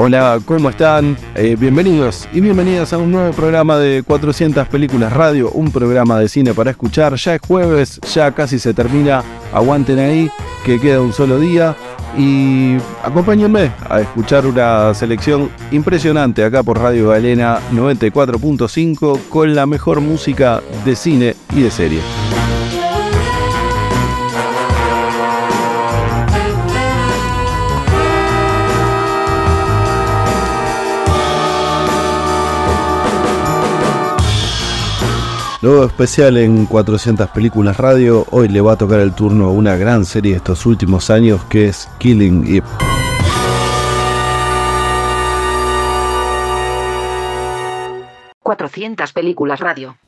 Hola, ¿cómo están? Eh, bienvenidos y bienvenidas a un nuevo programa de 400 Películas Radio, un programa de cine para escuchar. Ya es jueves, ya casi se termina. Aguanten ahí, que queda un solo día. Y acompáñenme a escuchar una selección impresionante acá por Radio Galena 94.5 con la mejor música de cine y de serie. Luego especial en 400 películas radio, hoy le va a tocar el turno a una gran serie de estos últimos años que es Killing Eve. 400 películas radio.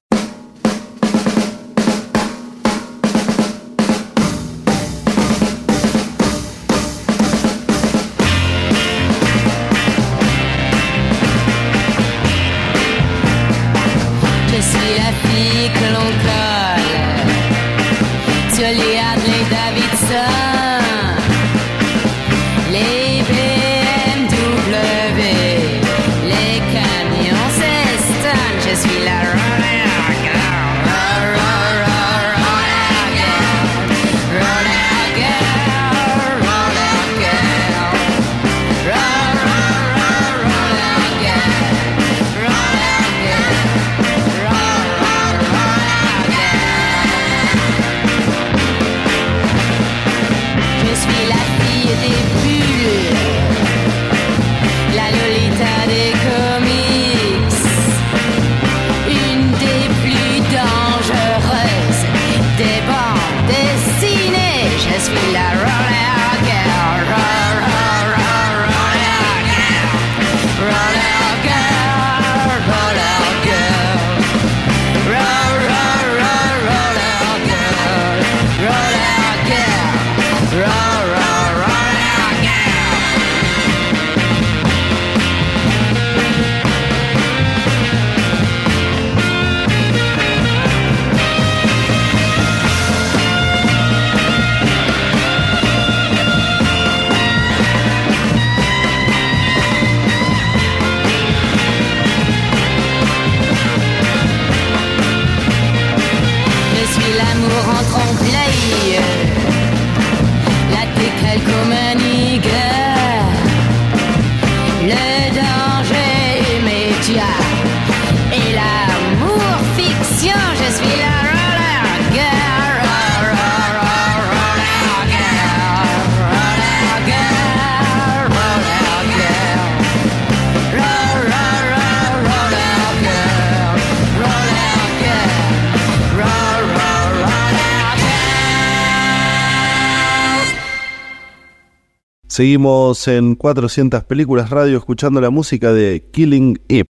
Seguimos en 400 películas radio escuchando la música de Killing Eve.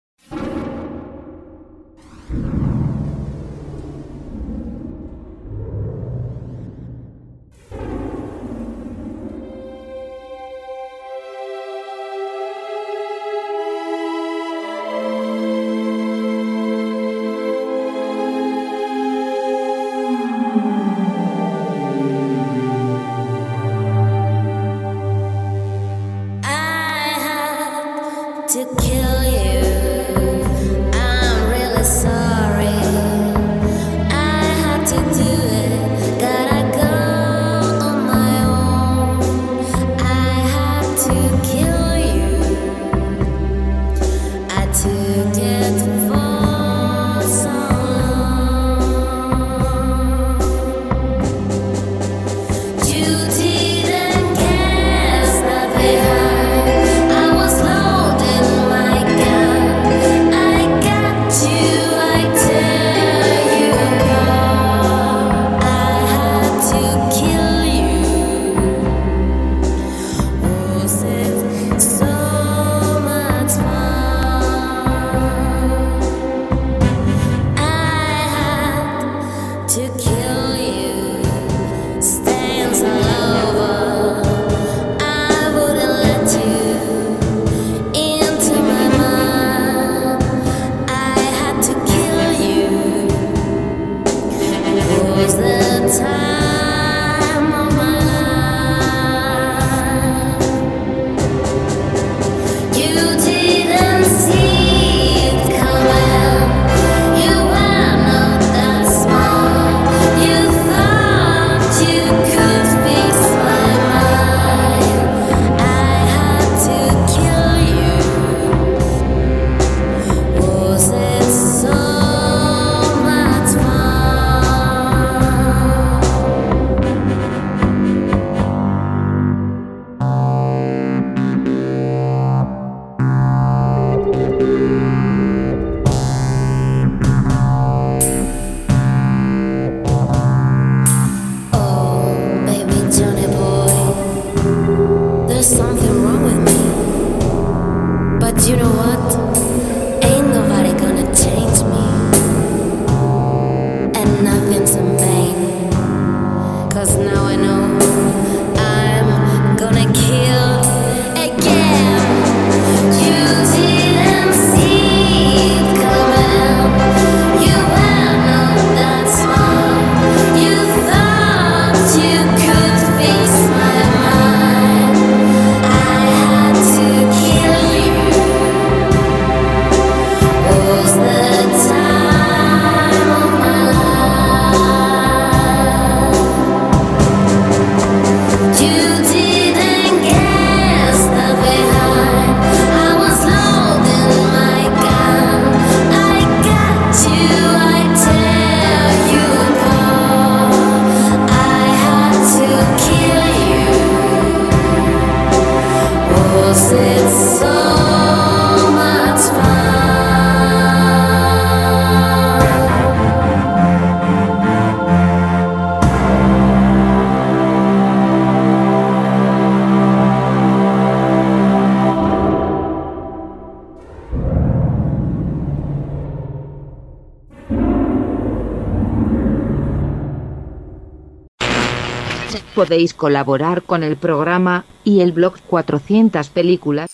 Podéis colaborar con el programa y el blog 400 películas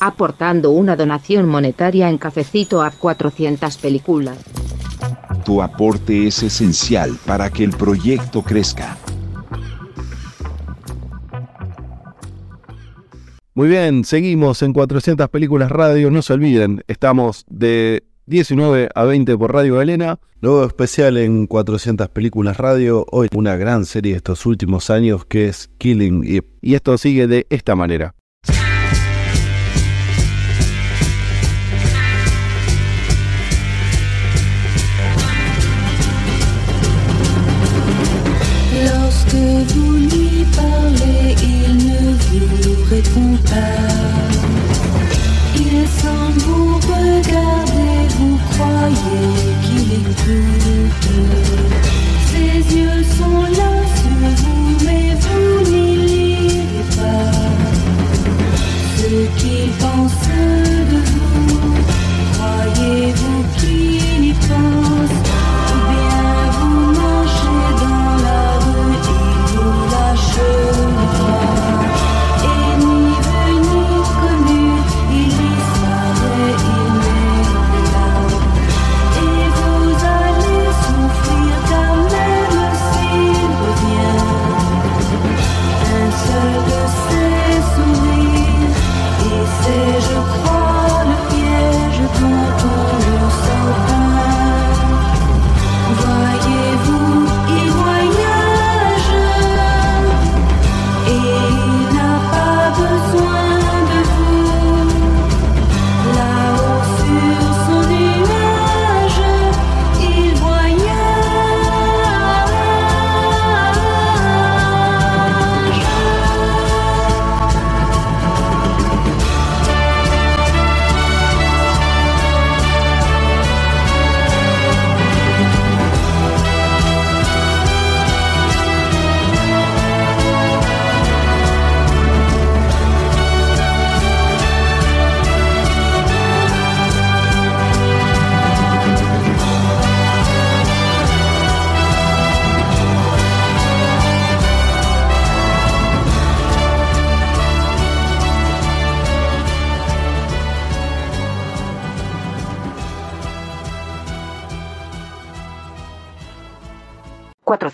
aportando una donación monetaria en cafecito a 400 películas. Tu aporte es esencial para que el proyecto crezca. Muy bien, seguimos en 400 películas radio. No se olviden, estamos de 19 a 20 por Radio Galena. Nuevo especial en 400 películas radio. Hoy una gran serie de estos últimos años que es Killing Eve. Y esto sigue de esta manera.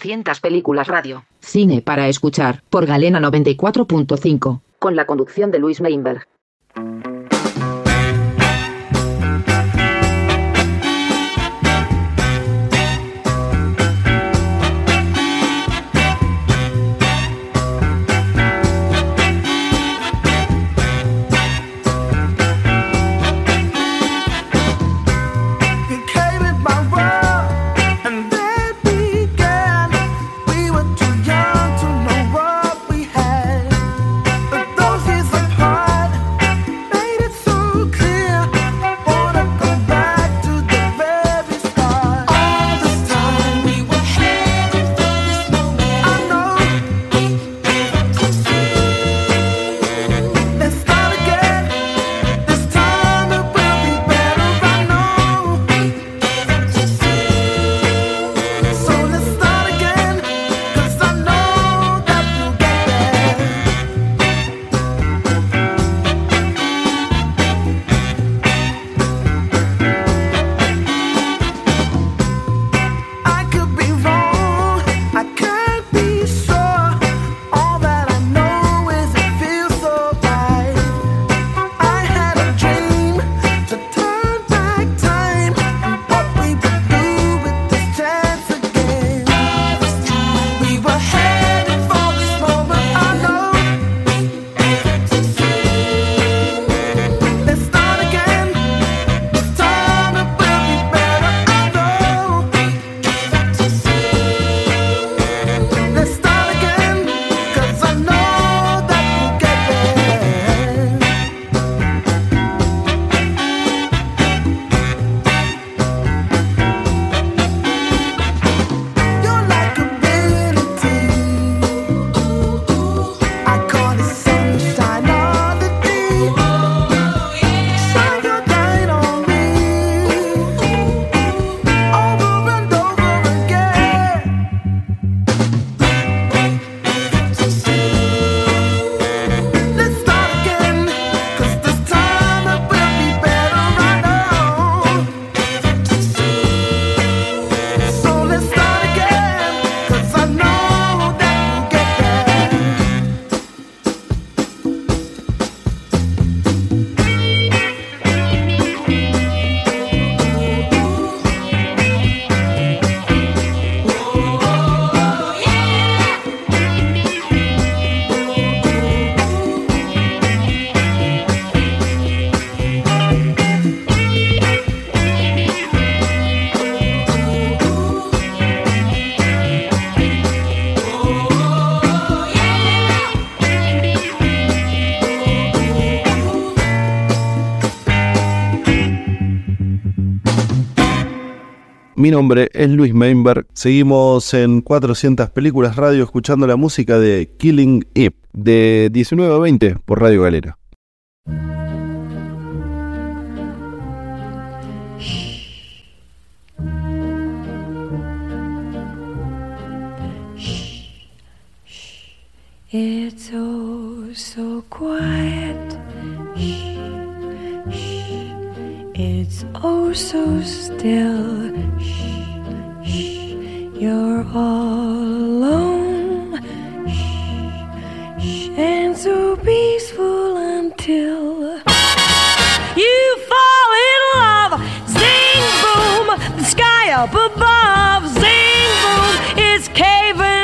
200 películas radio. Cine para escuchar, por Galena 94.5. Con la conducción de Luis Meinberg. Mi nombre es Luis Meinberg. Seguimos en 400 películas radio escuchando la música de Killing Eve de 19 a 20 por Radio Galera. It's oh so quiet. It's oh so still. Shh, shh. You're all alone. Shh, shh. And so peaceful until you fall in love. Zing boom, the sky up above. Zing boom, it's caving!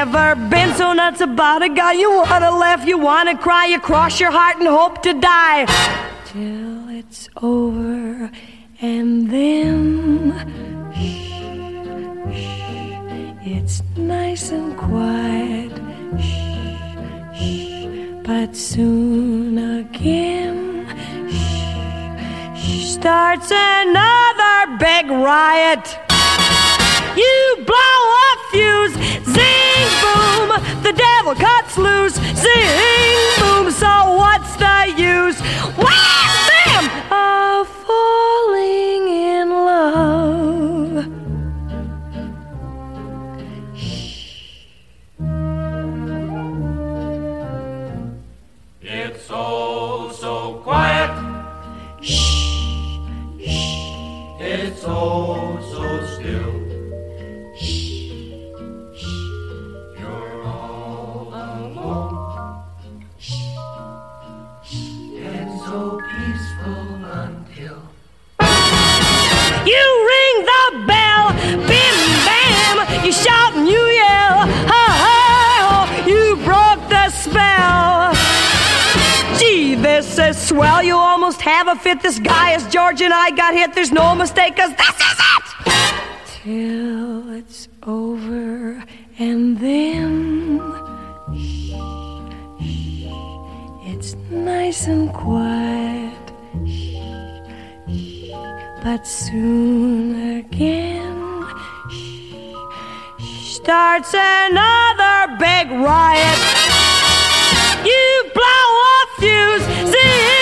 Never been so nuts about a guy. You wanna laugh, you wanna cry, you cross your heart and hope to die till it's over, and then shh, shh, it's nice and quiet. Shh, shh, but soon again shh, shh, starts another big riot. You blow Cuts loose. zing, boom, so what? Almost have a fit. This guy is George and I got hit, there's no mistake, cause this is it! Till it's over, and then shh, shh, it's nice and quiet. But soon again shh, starts another big riot. You blow a fuse, zing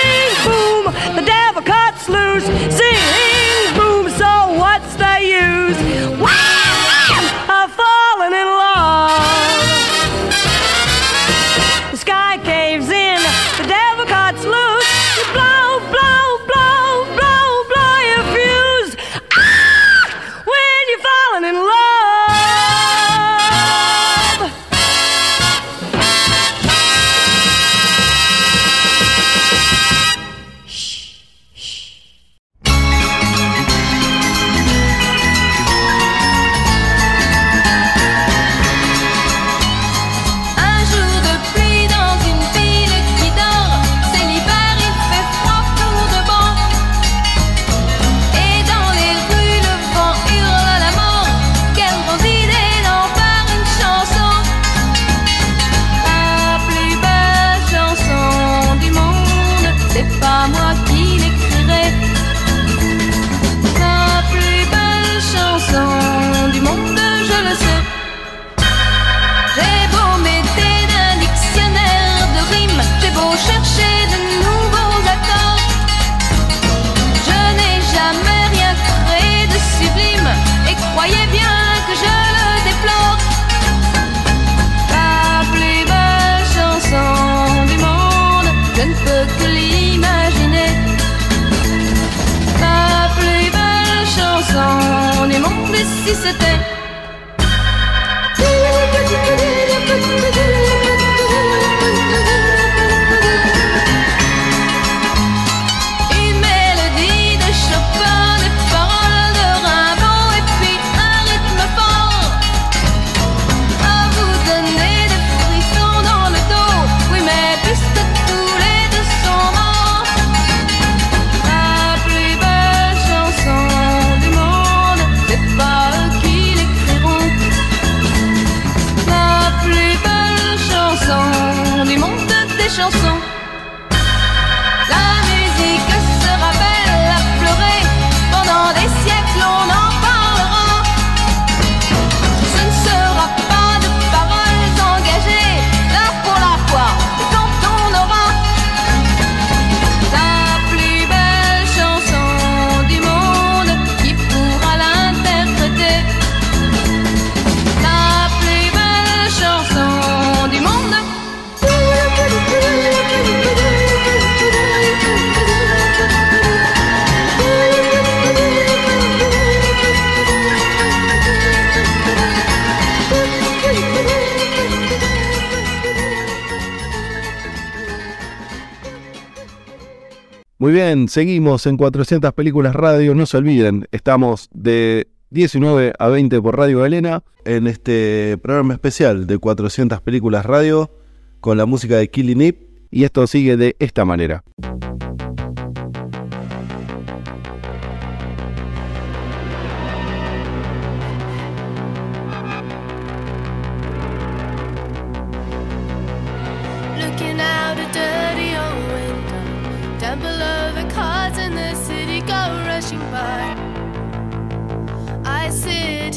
Seguimos en 400 películas radio. No se olviden, estamos de 19 a 20 por Radio Galena en este programa especial de 400 películas radio con la música de Killing Eve. Y esto sigue de esta manera.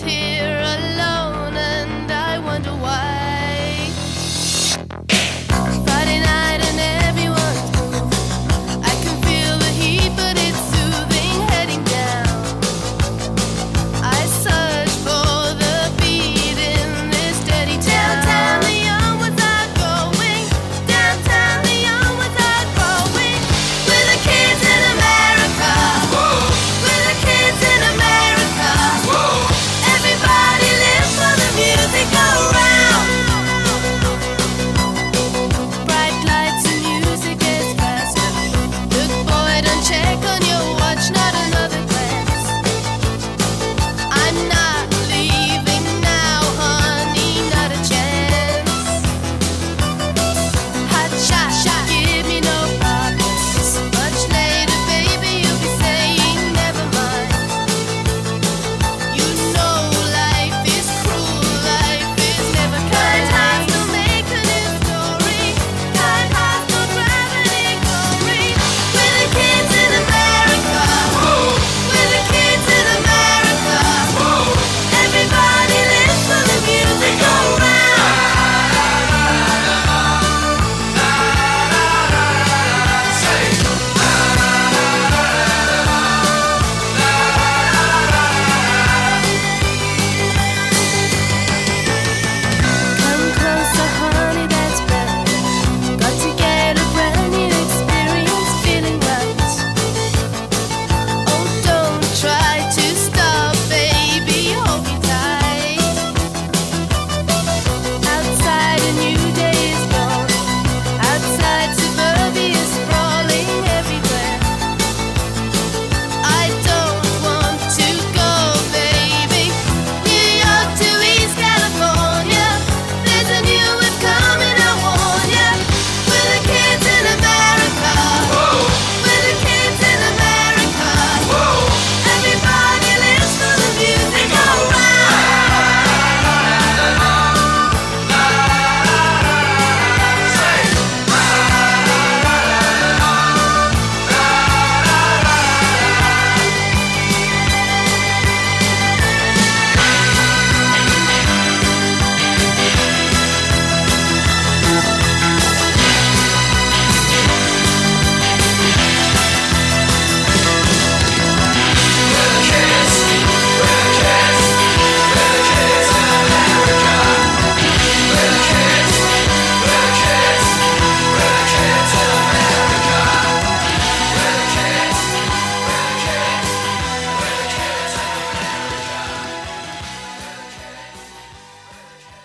here alone.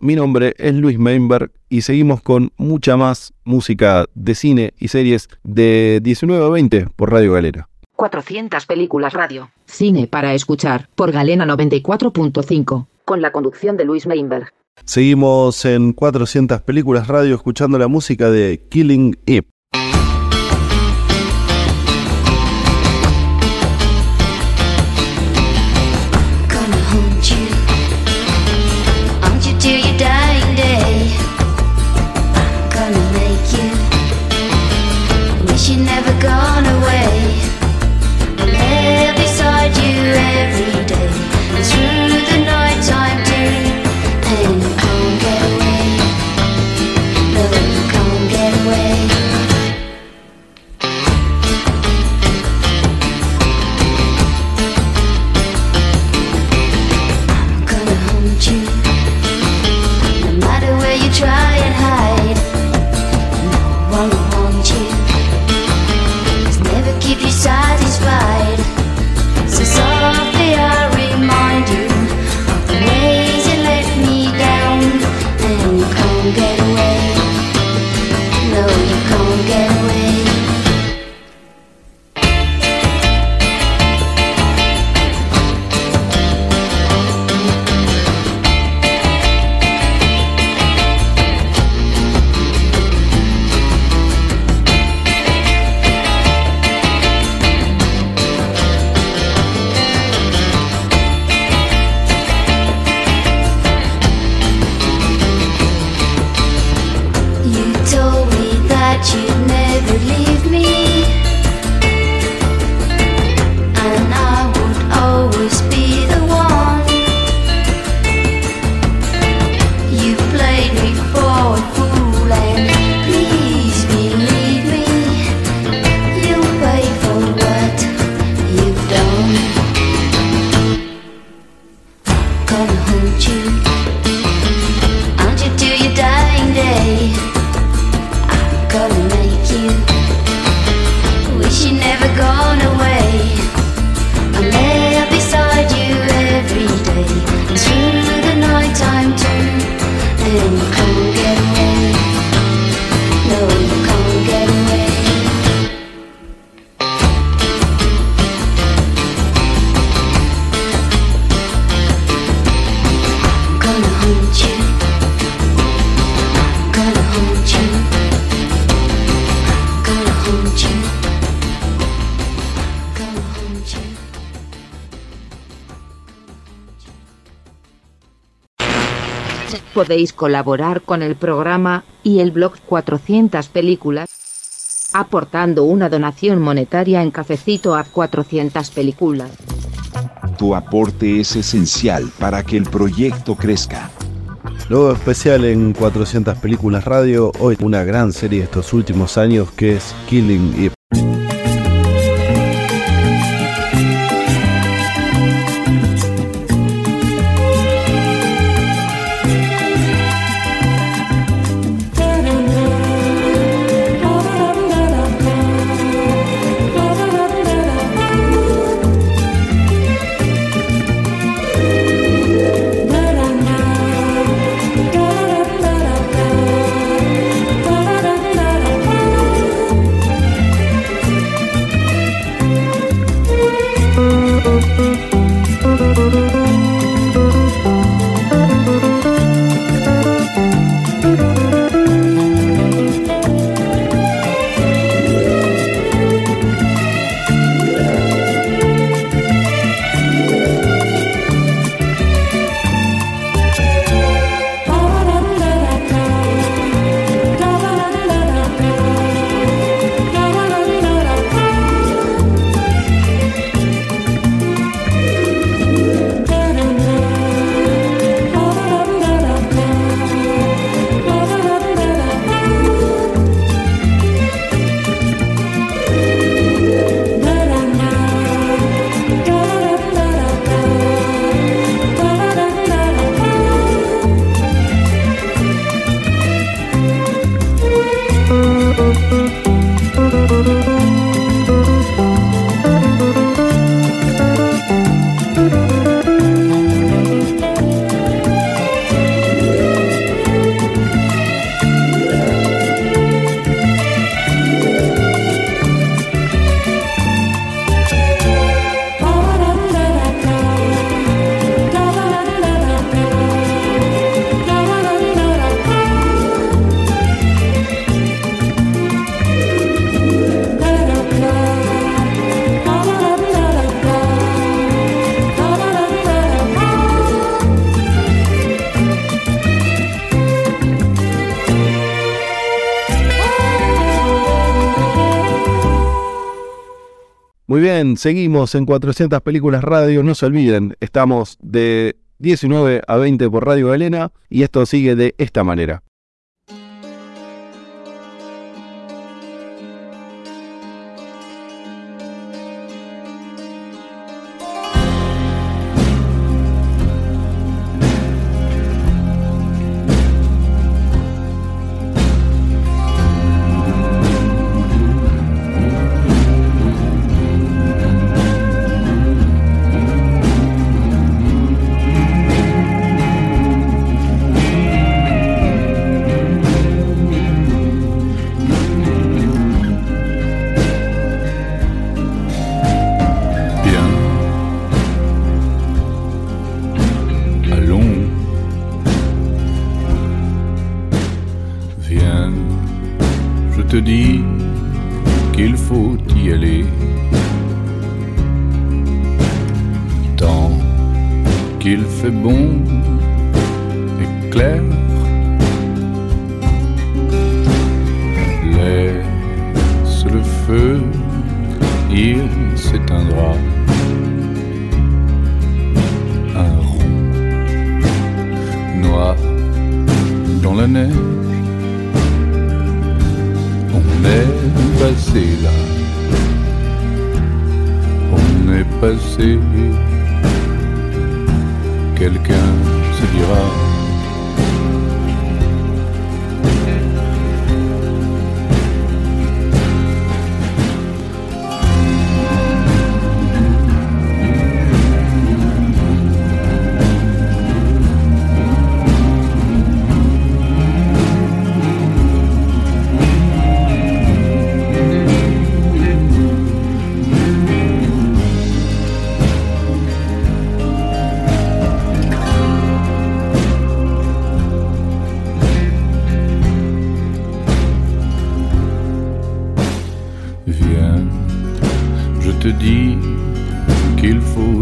Mi nombre es Luis Meinberg y seguimos con mucha más música de cine y series de 19 a 20 por Radio Galera. 400 películas radio. Cine para escuchar por Galena 94.5 con la conducción de Luis Meinberg. Seguimos en 400 películas radio escuchando la música de Killing Eve. Podéis colaborar con el programa y el blog 400 películas aportando una donación monetaria en cafecito a 400 películas. Tu aporte es esencial para que el proyecto crezca. Luego especial en 400 películas radio, hoy una gran serie de estos últimos años que es Killing Eve. Seguimos en 400 películas radio. No se olviden, estamos de 19 a 20 por Radio Galena y esto sigue de esta manera.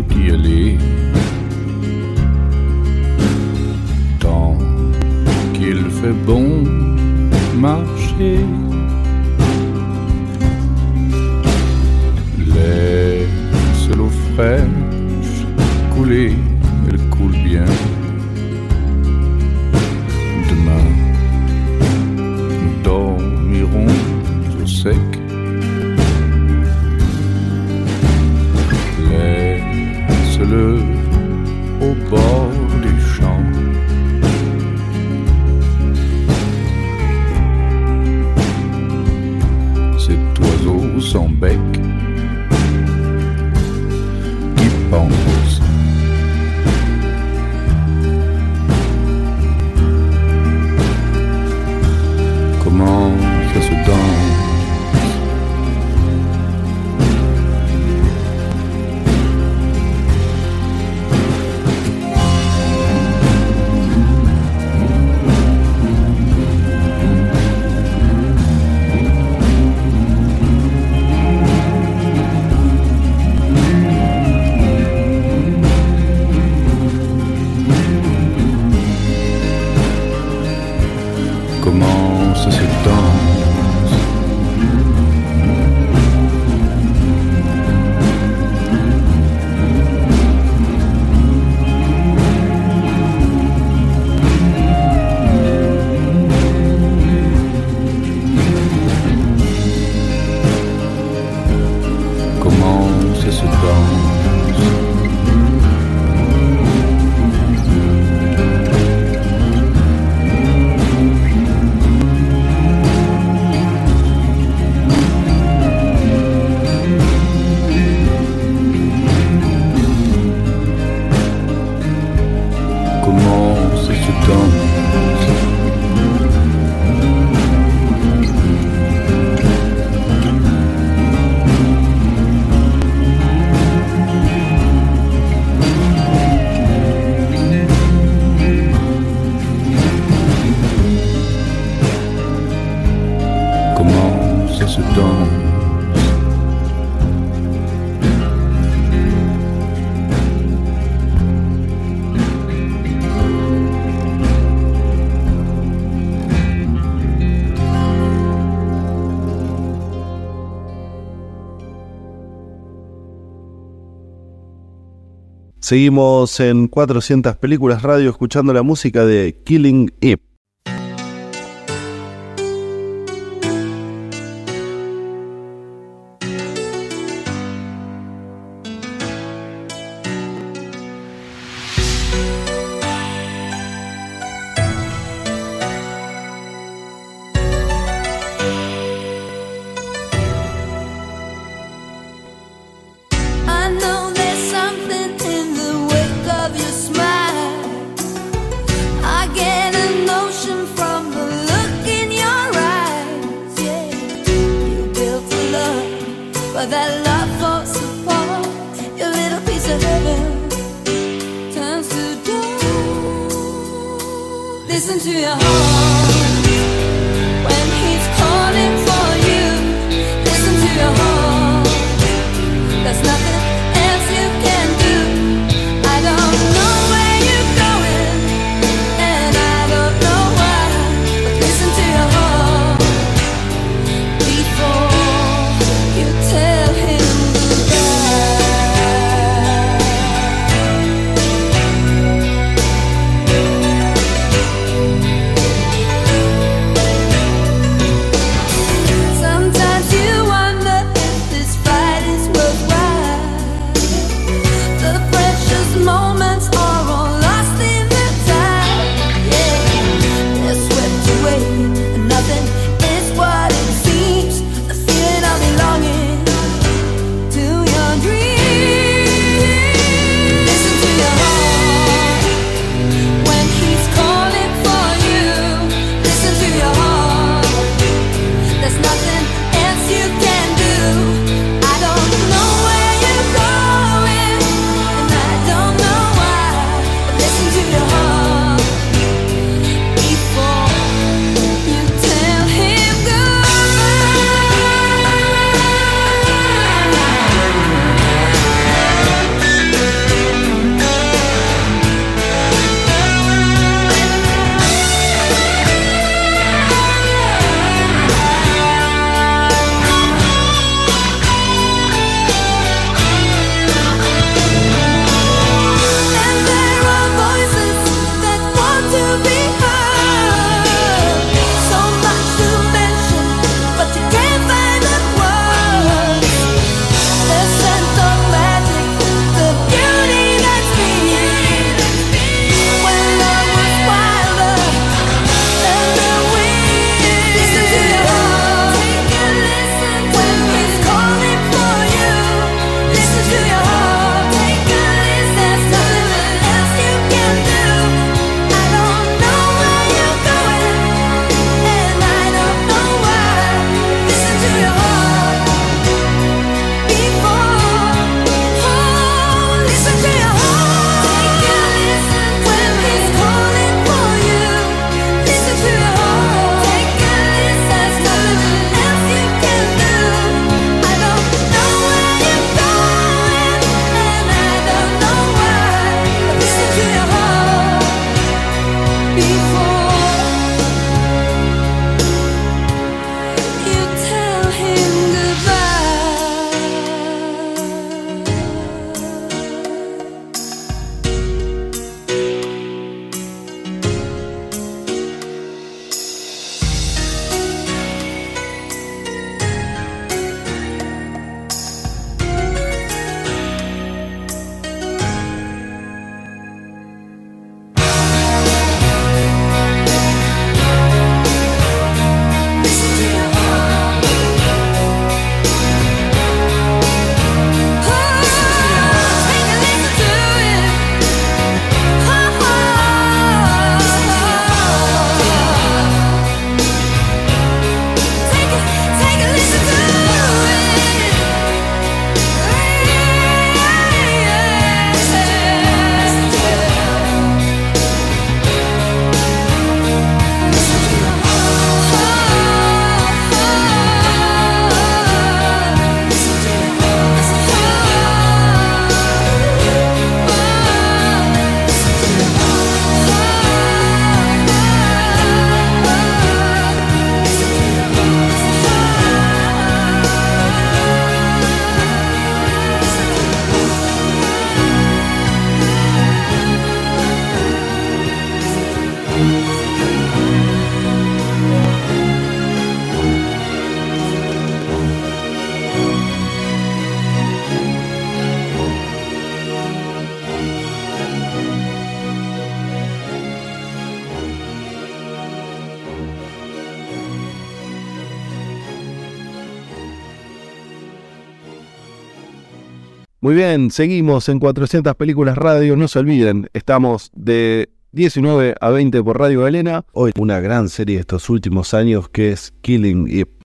faut y aller. Tant qu'il fait bon marcher. Laisse l'eau fraîche couler. Seguimos en 400 películas radio escuchando la música de Killing Eve. for that love for support. Your little piece of heaven turns to dust. Listen to your heart when he's calling. Muy bien, seguimos en 400 Películas Radio. No se olviden, estamos de 19 a 20 por Radio Galena. Hoy una gran serie de estos últimos años que es Killing Eve.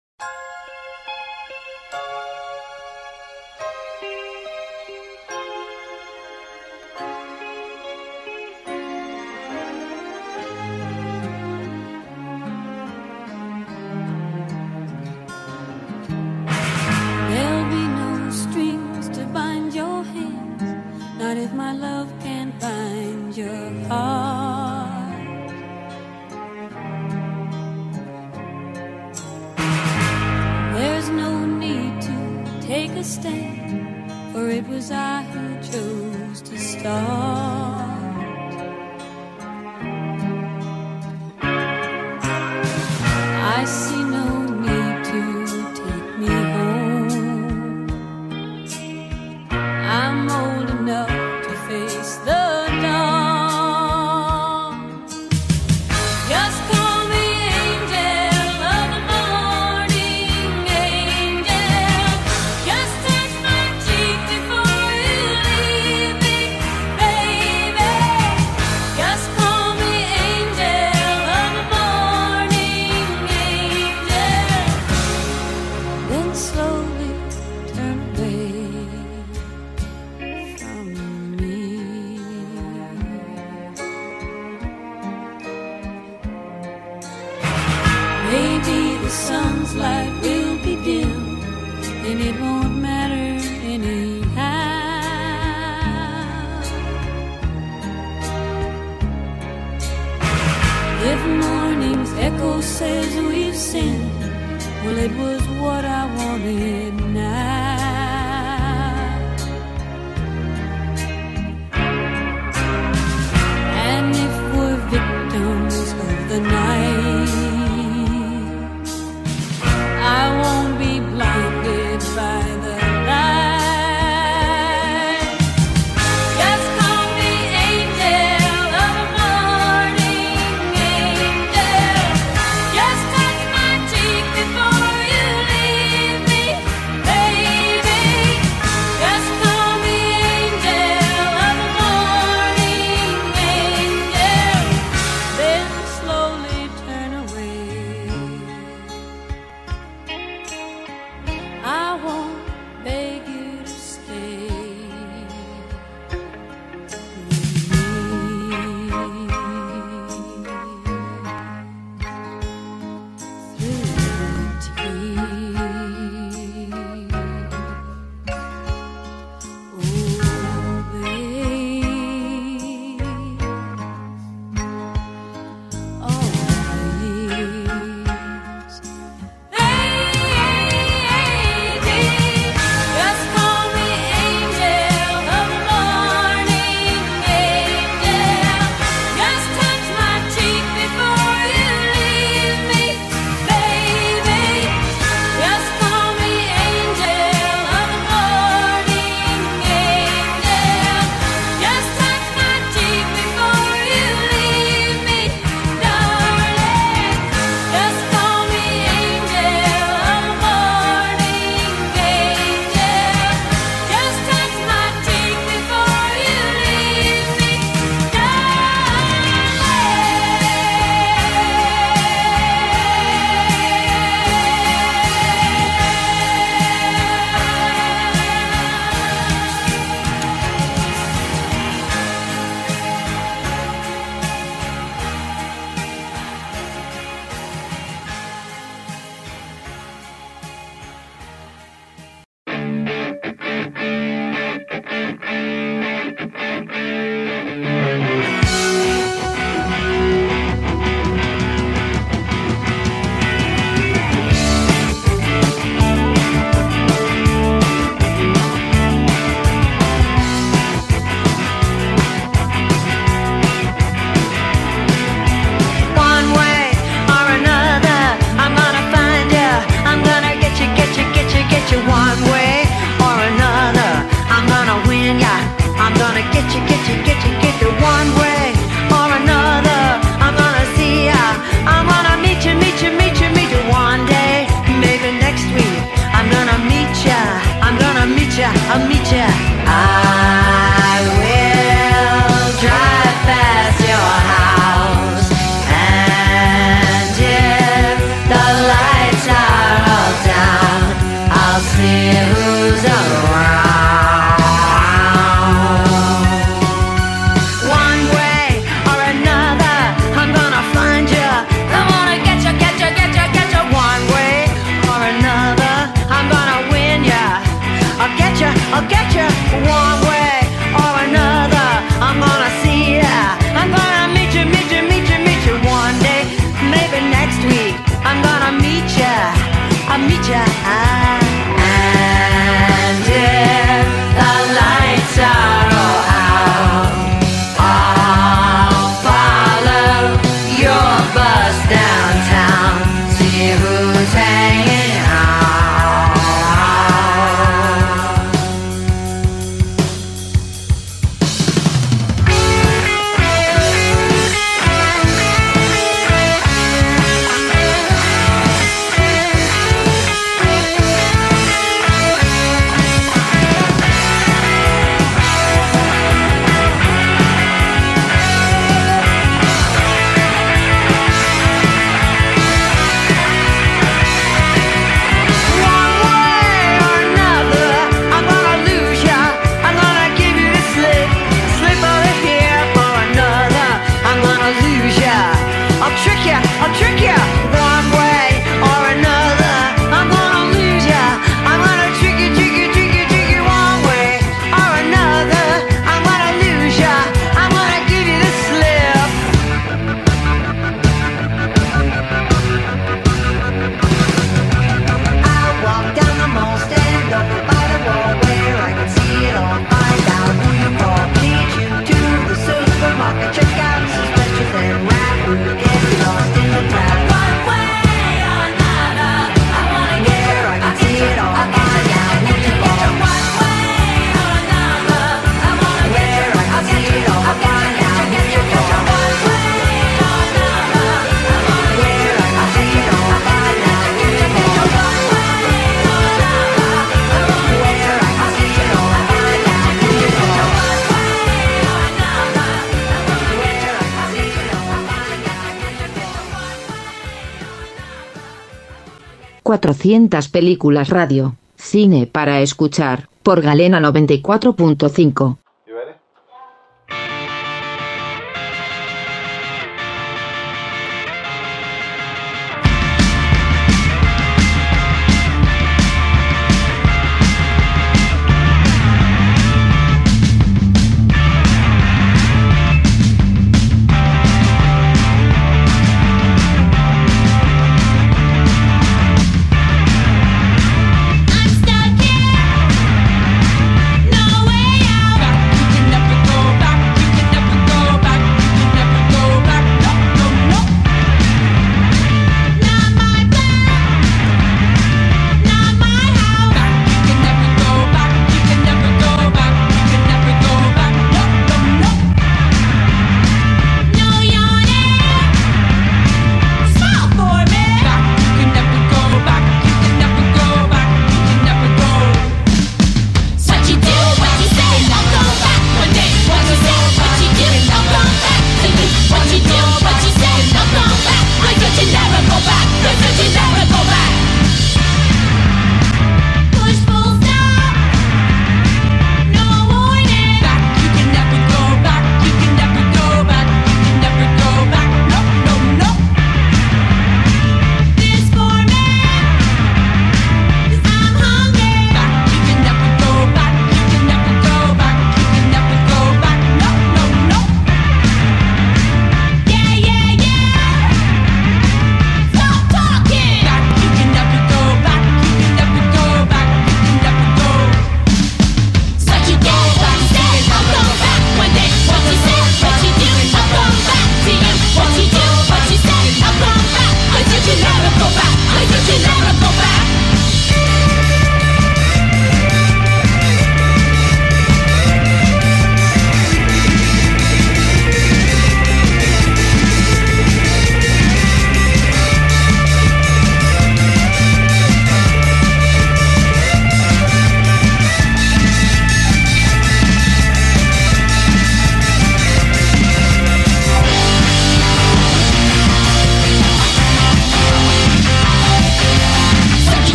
400 películas radio. Cine para escuchar. Por Galena 94.5.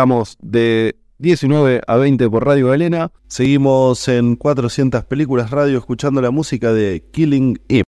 Estamos de 19 a 20 por Radio Galena. Seguimos en 400 películas radio escuchando la música de Killing Eve.